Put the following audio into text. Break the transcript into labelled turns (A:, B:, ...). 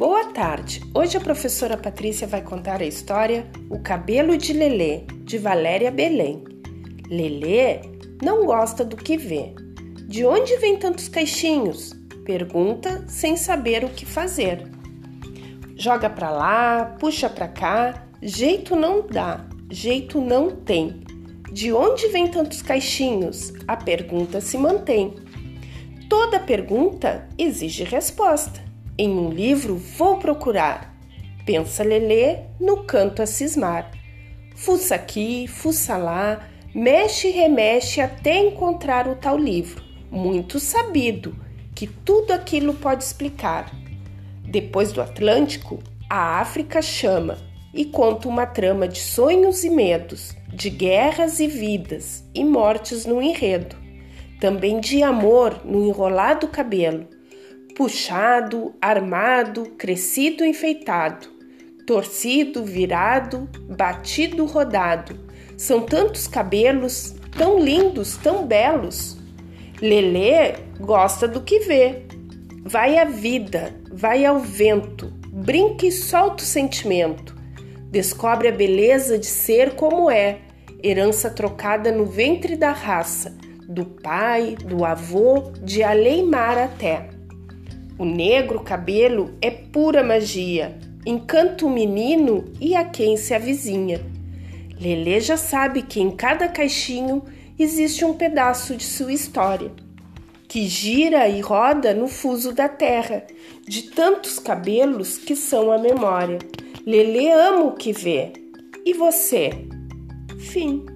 A: Boa tarde. Hoje a professora Patrícia vai contar a história O Cabelo de Lelê, de Valéria Belém. Lelê não gosta do que vê. De onde vem tantos caixinhos? Pergunta sem saber o que fazer. Joga para lá, puxa para cá, jeito não dá, jeito não tem. De onde vem tantos caixinhos? A pergunta se mantém. Toda pergunta exige resposta. Em um livro vou procurar. Pensa Lelê no canto a cismar. Fuça aqui, fuça lá, mexe e remexe até encontrar o tal livro, muito sabido, que tudo aquilo pode explicar. Depois do Atlântico, a África chama e conta uma trama de sonhos e medos, de guerras e vidas e mortes no enredo, também de amor no enrolado cabelo puxado, armado, crescido, enfeitado, torcido, virado, batido, rodado. São tantos cabelos, tão lindos, tão belos. Lelê gosta do que vê. Vai à vida, vai ao vento, brinca e solta o sentimento. Descobre a beleza de ser como é, herança trocada no ventre da raça, do pai, do avô, de Aleimar até. O negro cabelo é pura magia, encanta o menino e a quem se avizinha. Lelê já sabe que em cada caixinho existe um pedaço de sua história, que gira e roda no fuso da terra, de tantos cabelos que são a memória. Lelê ama o que vê. E você? Fim.